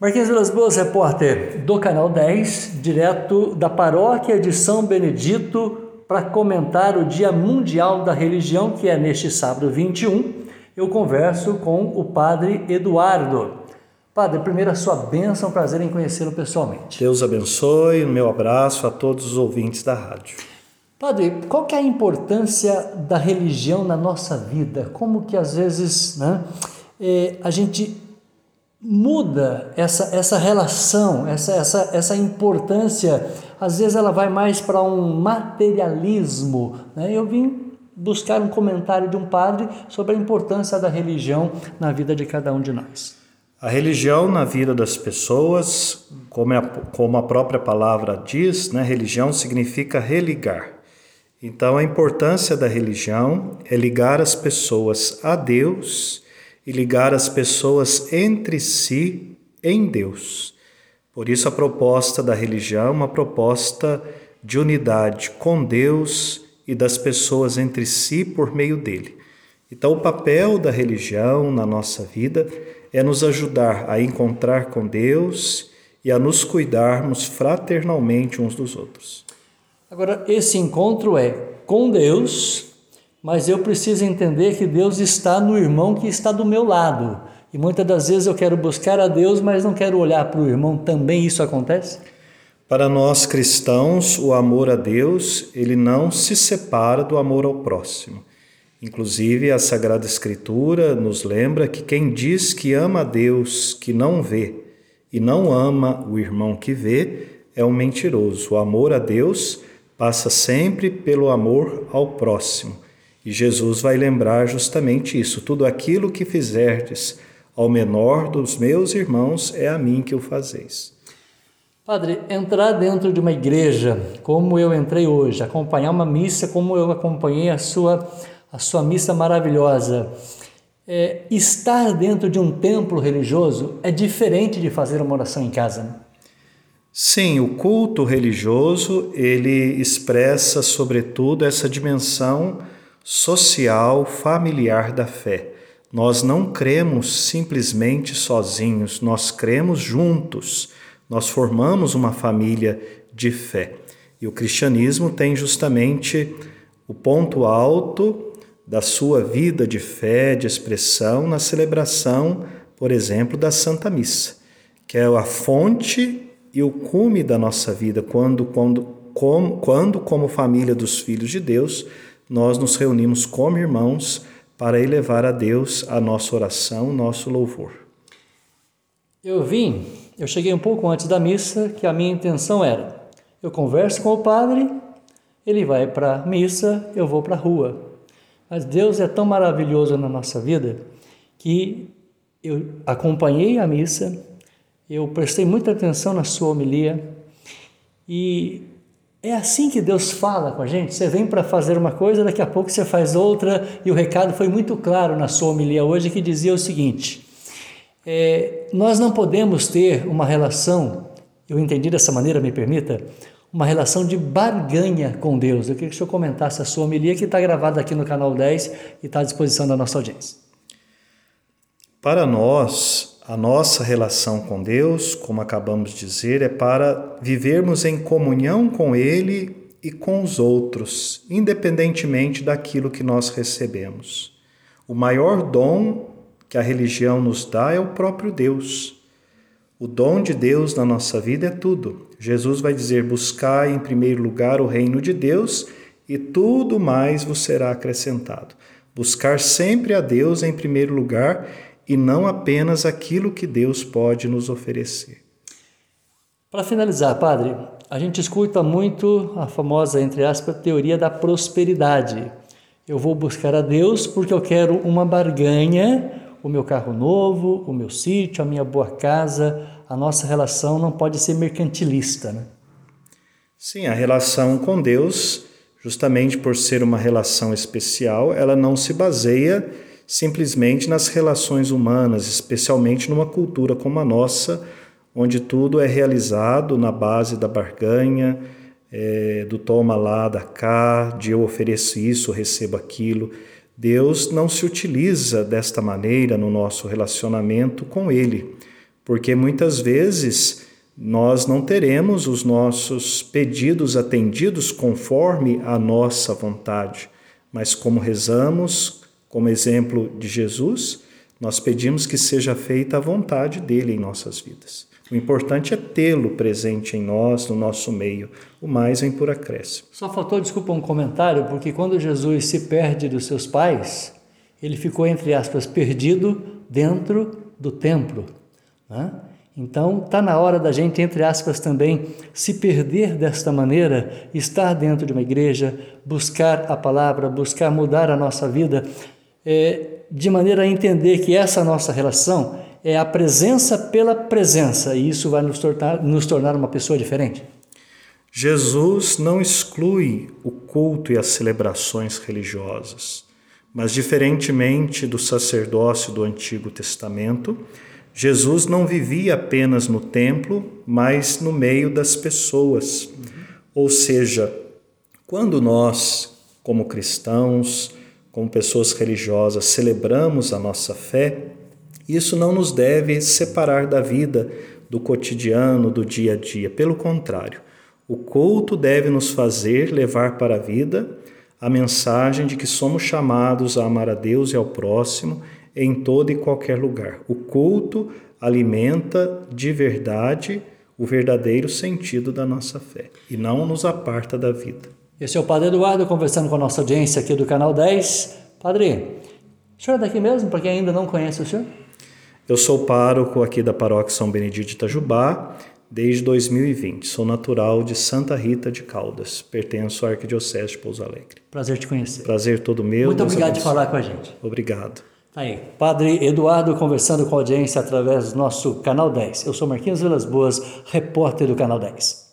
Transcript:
Marquinhos Vilas Boas, repórter do Canal 10, direto da paróquia de São Benedito, para comentar o Dia Mundial da Religião, que é neste sábado 21. Eu converso com o Padre Eduardo. Padre, primeiro a sua bênção, prazer em conhecê-lo pessoalmente. Deus abençoe, meu abraço a todos os ouvintes da rádio. Padre, qual que é a importância da religião na nossa vida? Como que às vezes né, é, a gente muda essa, essa relação, essa, essa, essa importância. Às vezes ela vai mais para um materialismo. Né? Eu vim buscar um comentário de um padre sobre a importância da religião na vida de cada um de nós. A religião na vida das pessoas, como a, como a própria palavra diz, né, religião significa religar. Então, a importância da religião é ligar as pessoas a Deus e ligar as pessoas entre si em Deus. Por isso, a proposta da religião é uma proposta de unidade com Deus e das pessoas entre si por meio dele. Então, o papel da religião na nossa vida é nos ajudar a encontrar com Deus e a nos cuidarmos fraternalmente uns dos outros. Agora, esse encontro é com Deus mas eu preciso entender que Deus está no irmão que está do meu lado. E muitas das vezes eu quero buscar a Deus, mas não quero olhar para o irmão. Também isso acontece? Para nós cristãos, o amor a Deus, ele não se separa do amor ao próximo. Inclusive, a Sagrada Escritura nos lembra que quem diz que ama a Deus que não vê e não ama o irmão que vê é um mentiroso. O amor a Deus passa sempre pelo amor ao próximo. E Jesus vai lembrar justamente isso: tudo aquilo que fizerdes ao menor dos meus irmãos é a mim que o fazeis. Padre, entrar dentro de uma igreja como eu entrei hoje, acompanhar uma missa como eu acompanhei a sua, a sua missa maravilhosa, é, estar dentro de um templo religioso é diferente de fazer uma oração em casa. Né? Sim, o culto religioso ele expressa sobretudo essa dimensão social, familiar da fé. Nós não cremos simplesmente sozinhos, nós cremos juntos. Nós formamos uma família de fé. E o cristianismo tem justamente o ponto alto da sua vida de fé, de expressão, na celebração, por exemplo, da Santa Missa, que é a fonte e o cume da nossa vida, quando, quando, como, quando como família dos filhos de Deus, nós nos reunimos como irmãos para elevar a Deus a nossa oração, nosso louvor. Eu vim, eu cheguei um pouco antes da missa, que a minha intenção era: eu converso com o padre, ele vai para a missa, eu vou para a rua. Mas Deus é tão maravilhoso na nossa vida que eu acompanhei a missa, eu prestei muita atenção na sua homilia e é assim que Deus fala com a gente. Você vem para fazer uma coisa, daqui a pouco você faz outra, e o recado foi muito claro na sua homilia hoje que dizia o seguinte: é, nós não podemos ter uma relação, eu entendi dessa maneira, me permita, uma relação de barganha com Deus. Eu queria que o senhor comentasse a sua homilia que está gravada aqui no canal 10 e está à disposição da nossa audiência. Para nós, a nossa relação com Deus, como acabamos de dizer, é para vivermos em comunhão com Ele e com os outros, independentemente daquilo que nós recebemos. O maior dom que a religião nos dá é o próprio Deus. O dom de Deus na nossa vida é tudo. Jesus vai dizer: buscai em primeiro lugar o reino de Deus e tudo mais vos será acrescentado. Buscar sempre a Deus em primeiro lugar e não apenas aquilo que Deus pode nos oferecer. Para finalizar, Padre, a gente escuta muito a famosa, entre aspas, teoria da prosperidade. Eu vou buscar a Deus porque eu quero uma barganha, o meu carro novo, o meu sítio, a minha boa casa. A nossa relação não pode ser mercantilista, né? Sim, a relação com Deus, justamente por ser uma relação especial, ela não se baseia simplesmente nas relações humanas, especialmente numa cultura como a nossa, onde tudo é realizado na base da barganha, é, do toma lá, da cá, de eu ofereço isso, recebo aquilo. Deus não se utiliza desta maneira no nosso relacionamento com Ele, porque muitas vezes nós não teremos os nossos pedidos atendidos conforme a nossa vontade, mas como rezamos, como exemplo de Jesus, nós pedimos que seja feita a vontade dele em nossas vidas. O importante é tê-lo presente em nós, no nosso meio. O mais vem por acréscimo. Só faltou, desculpa, um comentário, porque quando Jesus se perde dos seus pais, ele ficou, entre aspas, perdido dentro do templo. Né? Então, está na hora da gente, entre aspas, também se perder desta maneira, estar dentro de uma igreja, buscar a palavra, buscar mudar a nossa vida, é, de maneira a entender que essa nossa relação é a presença pela presença, e isso vai nos tornar, nos tornar uma pessoa diferente. Jesus não exclui o culto e as celebrações religiosas, mas, diferentemente do sacerdócio do Antigo Testamento, Jesus não vivia apenas no templo, mas no meio das pessoas. Ou seja, quando nós, como cristãos, como pessoas religiosas, celebramos a nossa fé, isso não nos deve separar da vida, do cotidiano, do dia a dia. Pelo contrário, o culto deve nos fazer levar para a vida a mensagem de que somos chamados a amar a Deus e ao próximo em todo e qualquer lugar. O culto alimenta de verdade o verdadeiro sentido da nossa fé e não nos aparta da vida. Esse é o Padre Eduardo conversando com a nossa audiência aqui do canal 10. Padre, o senhor é daqui mesmo, para quem ainda não conhece o senhor? Eu sou pároco aqui da paróquia São Benedito de Itajubá desde 2020. Sou natural de Santa Rita de Caldas. Pertenço à Arquidiocese de Pouso Alegre. Prazer te conhecer. Prazer todo meu. Muito obrigado por falar com a gente. Obrigado. Tá aí, Padre Eduardo conversando com a audiência através do nosso Canal 10. Eu sou Marquinhos Vilas Boas, repórter do Canal 10.